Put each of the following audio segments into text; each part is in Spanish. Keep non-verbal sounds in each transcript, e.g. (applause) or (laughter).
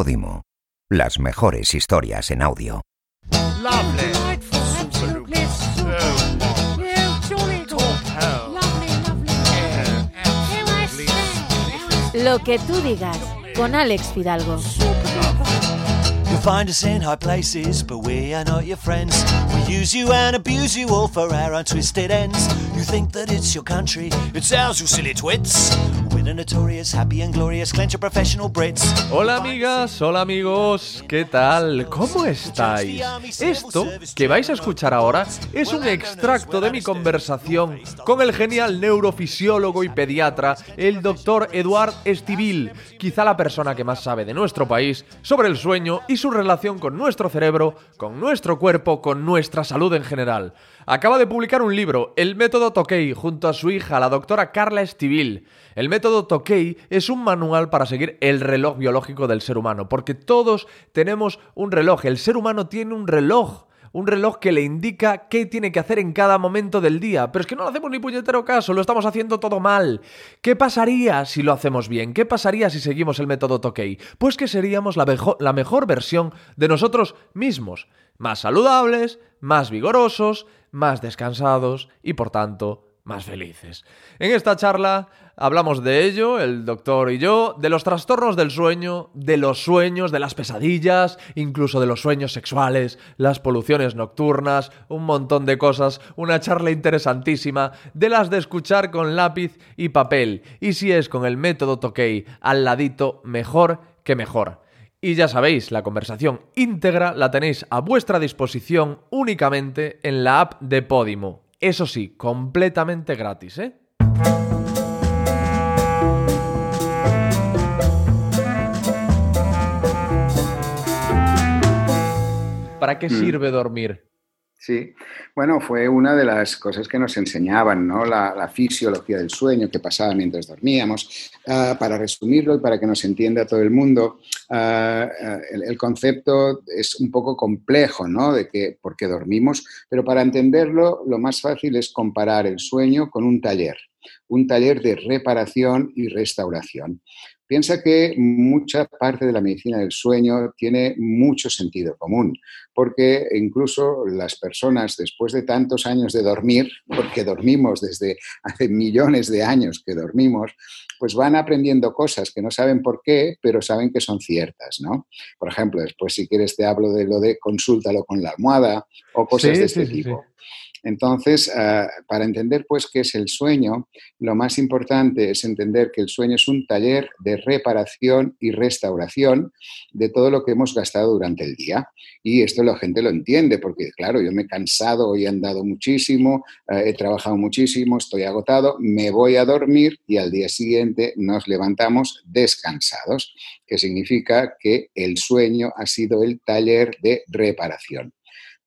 Podimo. Las mejores historias en audio. Lo que tú digas con Alex Fidalgo. You'll find us in high places, but we are not your friends. We use you and abuse you all for our untwisted ends. You think that it's your country, it's ours, you silly twits. We're the notorious, happy and glorious, clench of professional Brits. Hola amigas, hola amigos, ¿qué tal? ¿Cómo estáis? Esto que vais a escuchar ahora es un extracto de mi conversación con el genial neurofisiólogo y pediatra, el doctor Eduard Estivil, quizá la persona que más sabe de nuestro país sobre el sueño y su relación con nuestro cerebro, con nuestro cuerpo, con nuestra salud en general. Acaba de publicar un libro, El método Tokei, junto a su hija, la doctora Carla Estivil. El método Tokei es un manual para seguir el reloj biológico del ser humano, porque todos tenemos un reloj, el ser humano tiene un reloj un reloj que le indica qué tiene que hacer en cada momento del día. Pero es que no lo hacemos ni puñetero caso, lo estamos haciendo todo mal. ¿Qué pasaría si lo hacemos bien? ¿Qué pasaría si seguimos el método Tokei? Pues que seríamos la, la mejor versión de nosotros mismos. Más saludables, más vigorosos, más descansados y por tanto más felices. En esta charla hablamos de ello, el doctor y yo, de los trastornos del sueño, de los sueños, de las pesadillas, incluso de los sueños sexuales, las poluciones nocturnas, un montón de cosas, una charla interesantísima, de las de escuchar con lápiz y papel, y si es con el método Tokei al ladito, mejor que mejor. Y ya sabéis, la conversación íntegra la tenéis a vuestra disposición únicamente en la app de Podimo. Eso sí, completamente gratis, ¿eh? ¿Para qué Mm. sirve dormir? Sí, bueno, fue una de las cosas que nos enseñaban, ¿no? La, la fisiología del sueño, que pasaba mientras dormíamos. Ah, para resumirlo y para que nos entienda todo el mundo, ah, ah, el, el concepto es un poco complejo, ¿no? De que, por qué dormimos, pero para entenderlo, lo más fácil es comparar el sueño con un taller, un taller de reparación y restauración. Piensa que mucha parte de la medicina del sueño tiene mucho sentido común, porque incluso las personas después de tantos años de dormir, porque dormimos desde hace millones de años que dormimos, pues van aprendiendo cosas que no saben por qué, pero saben que son ciertas, ¿no? Por ejemplo, después si quieres te hablo de lo de consúltalo con la almohada o cosas Sí, de este sí, sí, tipo. Entonces, uh, para entender pues qué es el sueño, lo más importante es entender que el sueño es un taller de reparación y restauración de todo lo que hemos gastado durante el día. Y esto la gente lo entiende porque, claro, yo me he cansado, hoy he andado muchísimo, uh, he trabajado muchísimo, estoy agotado, me voy a dormir y al día siguiente nos levantamos descansados, que significa que el sueño ha sido el taller de reparación.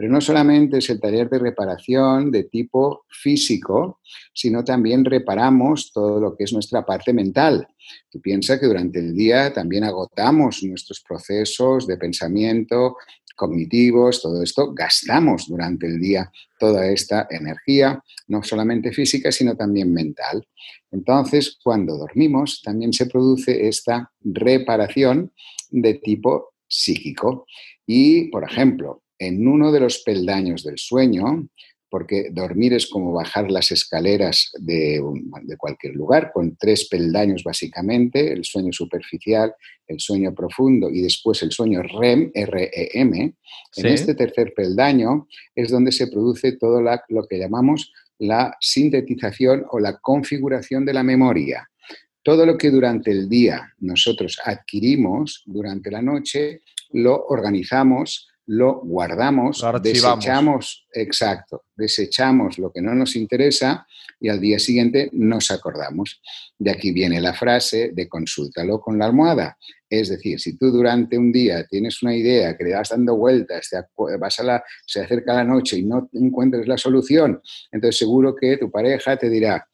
Pero no solamente es el taller de reparación de tipo físico, sino también reparamos todo lo que es nuestra parte mental. Tú piensas que durante el día también agotamos nuestros procesos de pensamiento, cognitivos, todo esto, gastamos durante el día toda esta energía, no solamente física, sino también mental. Entonces, cuando dormimos, también se produce esta reparación de tipo psíquico. Y, por ejemplo, en uno de los peldaños del sueño, porque dormir es como bajar las escaleras de, de, cualquier lugar, con tres peldaños básicamente, el sueño superficial, el sueño profundo y después el sueño REM, R-E-M. ¿Sí? En este tercer peldaño es donde se produce todo la, lo que llamamos la sintetización o la configuración de la memoria. Todo lo que durante el día nosotros adquirimos, durante la noche, lo organizamos lo guardamos, lo desechamos, exacto, desechamos lo que no nos interesa y al día siguiente nos acordamos. De aquí viene la frase de consúltalo con la almohada. Es decir, si tú durante un día tienes una idea que le vas dando vueltas, te vas a la, se acerca la noche y no encuentres la solución, entonces seguro que tu pareja te dirá,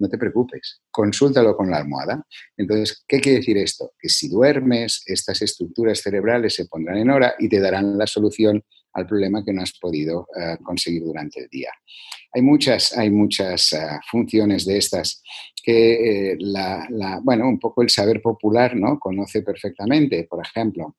no te preocupes, consúltalo con la almohada. Entonces, ¿qué quiere decir esto? Que si duermes, estas estructuras cerebrales se pondrán en hora y te darán la solución al problema que no has podido eh, conseguir durante el día. Hay muchas, hay muchas eh, funciones de estas que, la, bueno, un poco el saber popular ¿no? conoce perfectamente. Por ejemplo,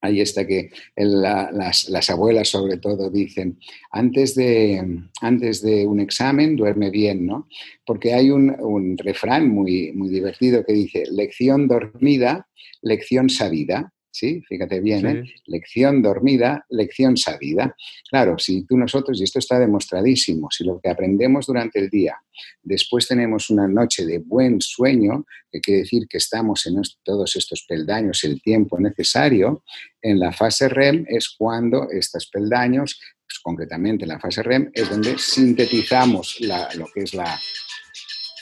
Ahí está que las, abuelas sobre todo dicen, antes de, antes de un examen duerme bien, ¿no? Porque hay un, un refrán muy, muy divertido que dice, lección dormida, lección sabida. ¿Sí? Fíjate bien, ¿eh? Lección dormida, lección sabida. Claro, si tú nosotros, y esto está demostradísimo, si lo que aprendemos durante el día, después tenemos una noche de buen sueño, que quiere decir que estamos en todos estos peldaños el tiempo necesario, en la fase REM es cuando estos peldaños, pues concretamente en la fase REM, es donde sintetizamos lo que es la,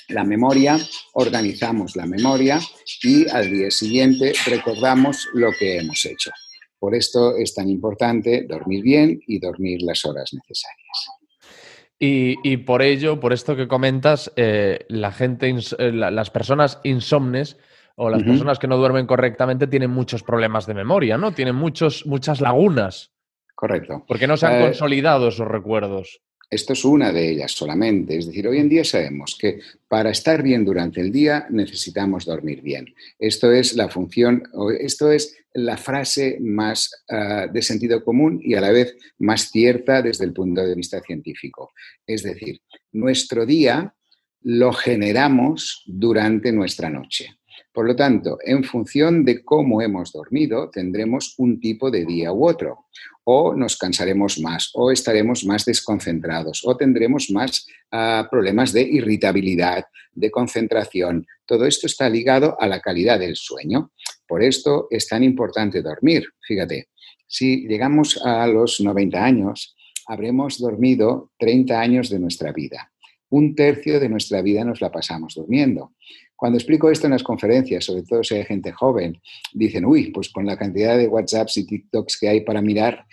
la memoria, organizamos la memoria y al día siguiente recordamos lo que hemos hecho. Por esto es tan importante dormir bien y dormir las horas necesarias. Y, por ello, por esto que comentas, eh, la gente, eh, las personas insomnes o las personas que no duermen correctamente tienen muchos problemas de memoria, ¿no? Tienen muchos, muchas lagunas. Correcto. Porque no se han eh, consolidado esos recuerdos. Esto es una de ellas solamente. Es decir, hoy en día sabemos que para estar bien durante el día necesitamos dormir bien. Esto es la función, esto es la frase más ah, de sentido común y a la vez más cierta desde el punto de vista científico. Es decir, nuestro día lo generamos durante nuestra noche. Por lo tanto, en función de cómo hemos dormido, tendremos un tipo de día u otro. O nos cansaremos más, o estaremos más desconcentrados, o tendremos más ah, problemas de irritabilidad, de concentración. Todo esto está ligado a la calidad del sueño. Por esto es tan importante dormir. Fíjate, si llegamos a los 90 años, habremos dormido 30 años de nuestra vida. Un tercio de nuestra vida nos la pasamos durmiendo. Cuando explico esto en las conferencias, sobre todo si hay gente joven, dicen, uy, pues con la cantidad de WhatsApps y TikToks que hay para mirar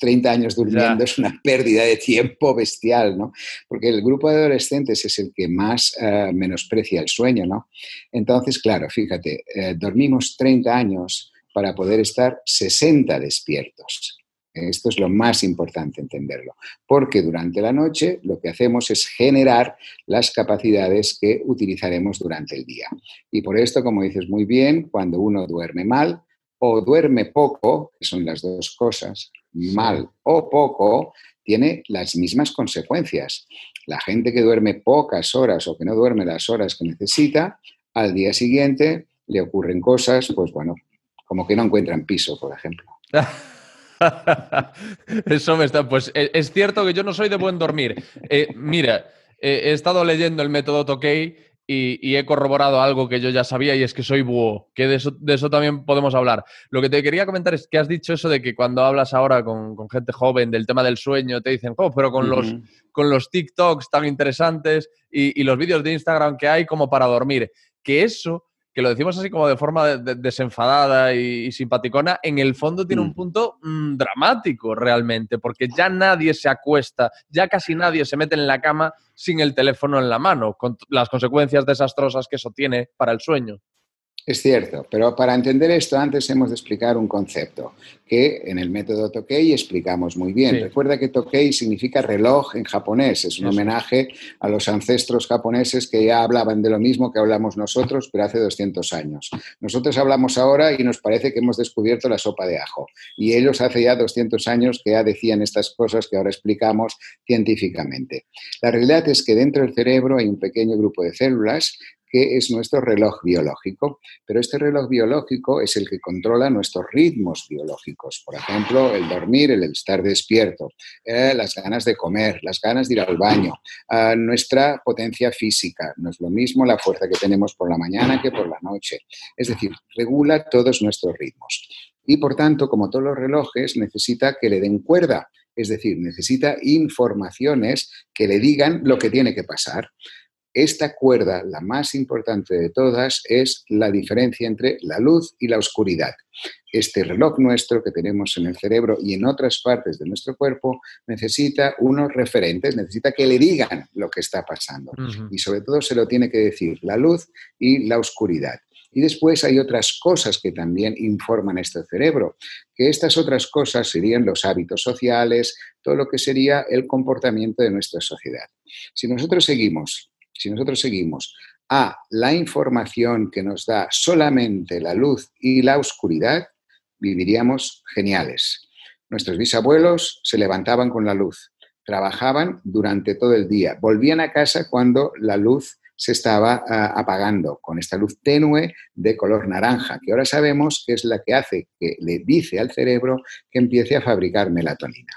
30 años durmiendo es una pérdida de tiempo bestial, ¿no? Porque el grupo de adolescentes es el que más eh, menosprecia el sueño, ¿no? Entonces, claro, fíjate, eh, dormimos 30 años para poder estar 60 despiertos. Esto es lo más importante entenderlo, porque durante la noche lo que hacemos es generar las capacidades que utilizaremos durante el día. Y por esto, como dices muy bien, cuando uno duerme mal o duerme poco, que son las dos cosas, mal o poco, tiene las mismas consecuencias. La gente que duerme pocas horas o que no duerme las horas que necesita, al día siguiente le ocurren cosas, pues bueno, como que no encuentran piso, por ejemplo. (laughs) (laughs) Eso me está. Pues e, es cierto que yo no soy de buen dormir. Eh, mira, he estado leyendo el método Tokei y, he corroborado algo que yo ya sabía y es que soy búho, que de eso, también podemos hablar. Lo que te quería comentar es que has dicho eso de que cuando hablas ahora con, gente joven del tema del sueño te dicen, oh, pero con, los, con los TikToks tan interesantes y, y los vídeos de Instagram que hay como para dormir, que eso que lo decimos así como de forma desenfadada y, simpaticona, en el fondo tiene un mm. punto mm, dramático realmente, porque ya nadie se acuesta, ya casi nadie se mete en la cama sin el teléfono en la mano, con las consecuencias desastrosas que eso tiene para el sueño. Es cierto, pero para entender esto antes hemos de explicar un concepto que en el método Tokei explicamos muy bien. Recuerda que Tokei significa reloj en japonés, es un homenaje a los ancestros japoneses que ya hablaban de lo mismo que hablamos nosotros, pero hace 200 años. Nosotros hablamos ahora y nos parece que hemos descubierto la sopa de ajo y ellos hace ya 200 años que ya decían estas cosas que ahora explicamos científicamente. La realidad es que dentro del cerebro hay un pequeño grupo de células que es nuestro reloj biológico. Pero este reloj biológico es el que controla nuestros ritmos biológicos. Por ejemplo, el dormir, el estar despierto, eh, las ganas de comer, las ganas de ir al baño, eh, nuestra potencia física. No es lo mismo la fuerza que tenemos por la mañana que por la noche. Es decir, regula todos nuestros ritmos. Y por tanto, como todos los relojes, necesita que le den cuerda. Es decir, necesita informaciones que le digan lo que tiene que pasar. Esta cuerda, la más importante de todas, es la diferencia entre la luz y la oscuridad. Este reloj nuestro que tenemos en el cerebro y en otras partes de nuestro cuerpo necesita unos referentes, necesita que le digan lo que está pasando. Y sobre todo se lo tiene que decir la luz y la oscuridad. Y después hay otras cosas que también informan este cerebro, que estas otras cosas serían los hábitos sociales, todo lo que sería el comportamiento de nuestra sociedad. Si nosotros seguimos, si nosotros seguimos a la información que nos da solamente la luz y la oscuridad, viviríamos geniales. Nuestros bisabuelos se levantaban con la luz, trabajaban durante todo el día, volvían a casa cuando la luz se estaba ah, apagando con esta luz tenue de color naranja, que ahora sabemos que es la que hace que le dice al cerebro que empiece a fabricar melatonina.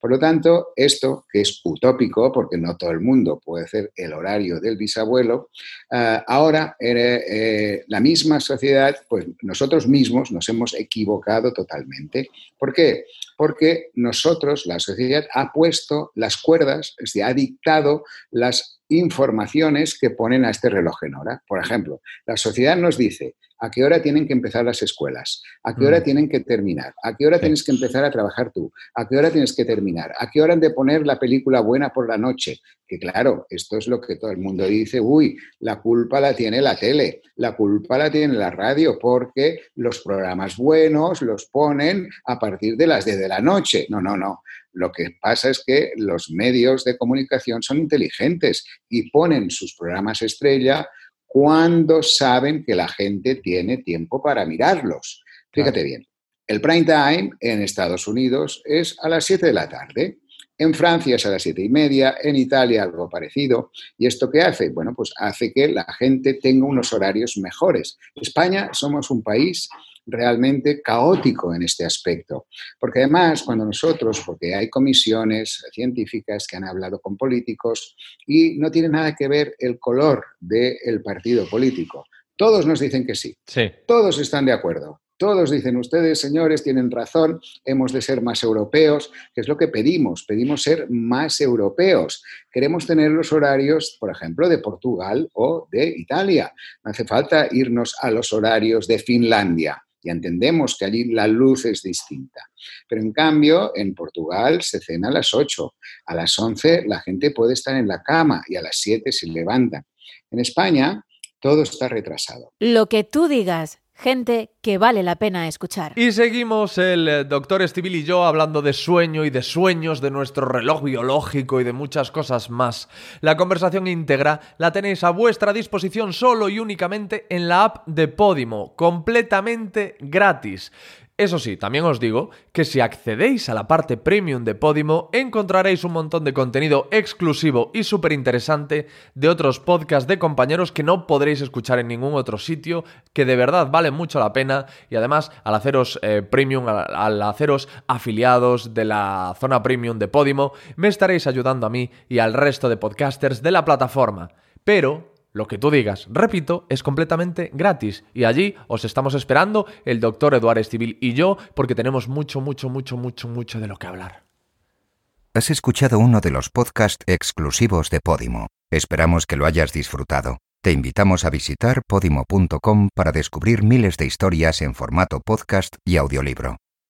Por lo tanto, esto, que es utópico, porque no todo el mundo puede hacer el horario del bisabuelo, ah, ahora eh, la misma sociedad, pues nosotros mismos nos hemos equivocado totalmente. ¿Por qué? Porque nosotros, la sociedad, ha puesto las cuerdas, es decir, ha dictado las informaciones que ponen a este reloj en hora. Por ejemplo, la sociedad nos dice a qué hora tienen que empezar las escuelas, a qué hora mm. tienen que terminar, a qué hora tienes que empezar a trabajar tú, a qué hora tienes que terminar, a qué hora han de poner la película buena por la noche. Que claro, esto es lo que todo el mundo dice, uy, la culpa la tiene la tele, la culpa la tiene la radio, porque los programas buenos los ponen a partir de las 10 de la noche. No, no, no. Lo que pasa es que los medios de comunicación son inteligentes y ponen sus programas estrella cuando saben que la gente tiene tiempo para mirarlos. Fíjate bien, el prime time en Estados Unidos es a las 7 de la tarde. En Francia es a las siete y media, en Italia algo parecido. ¿Y esto qué hace? Bueno, pues hace que la gente tenga unos horarios mejores. España somos un país realmente caótico en este aspecto. Porque además, cuando nosotros, porque hay comisiones científicas que han hablado con políticos y no tiene nada que ver el color del partido político. Todos nos dicen que sí. sí. Todos están de acuerdo. Todos dicen, ustedes señores tienen razón, hemos de ser más europeos, que es lo que pedimos, pedimos ser más europeos. Queremos tener los horarios, por ejemplo, de Portugal o de Italia. No hace falta irnos a los horarios de Finlandia. Y entendemos que allí la luz es distinta. Pero en cambio, en Portugal se cena a las 8. A las 11 la gente puede estar en la cama y a las 7 se levantan. En España todo está retrasado. Lo que tú digas, gente que vale la pena escuchar. Y seguimos el eh, doctor Estivil y yo hablando de sueño y de sueños, de nuestro reloj biológico y de muchas cosas más. La conversación íntegra la tenéis a vuestra disposición solo y únicamente en la app de Podimo, completamente gratis. Eso sí, también os digo que si accedéis a la parte premium de Podimo encontraréis un montón de contenido exclusivo y súper interesante de otros podcasts de compañeros que no podréis escuchar en ningún otro sitio, que de verdad vale mucho la pena y además al haceros eh, premium, al, al haceros afiliados de la zona premium de Podimo, me estaréis ayudando a mí y al resto de podcasters de la plataforma. Pero lo que tú digas, repito, es completamente gratis y allí os estamos esperando el doctor Eduardo Estivil y yo porque tenemos mucho, mucho, mucho, mucho, mucho de lo que hablar. Has escuchado uno de los podcasts exclusivos de Podimo. Esperamos que lo hayas disfrutado. Te invitamos a visitar podimo.com para descubrir miles de historias en formato podcast y audiolibro.